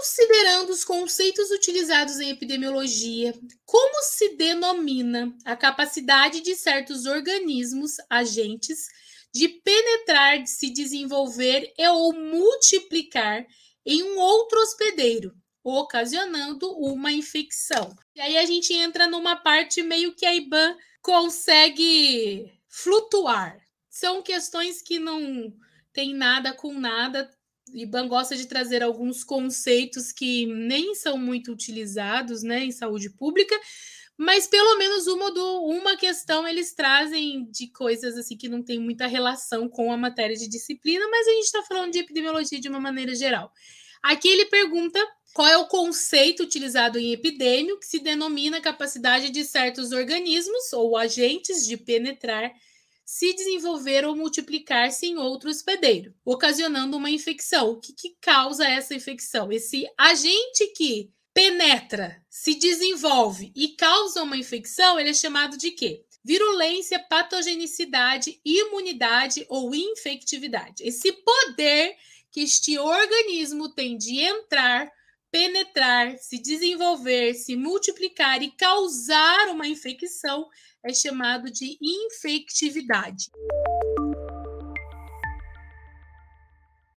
Considerando os conceitos utilizados em epidemiologia, como se denomina a capacidade de certos organismos, agentes, de penetrar, de se desenvolver e ou multiplicar em um outro hospedeiro, ocasionando uma infecção. E aí a gente entra numa parte meio que a IBAN consegue flutuar. São questões que não tem nada com nada. IBAN gosta de trazer alguns conceitos que nem são muito utilizados né, em saúde pública, mas pelo menos uma, do, uma questão eles trazem de coisas assim que não tem muita relação com a matéria de disciplina, mas a gente está falando de epidemiologia de uma maneira geral. Aqui ele pergunta qual é o conceito utilizado em epidêmio que se denomina capacidade de certos organismos ou agentes de penetrar, se desenvolver ou multiplicar-se em outro hospedeiro, ocasionando uma infecção. O que, que causa essa infecção? Esse agente que penetra, se desenvolve e causa uma infecção, ele é chamado de quê? Virulência, patogenicidade, imunidade ou infectividade. Esse poder que este organismo tem de entrar, penetrar, se desenvolver, se multiplicar e causar uma infecção é chamado de infectividade.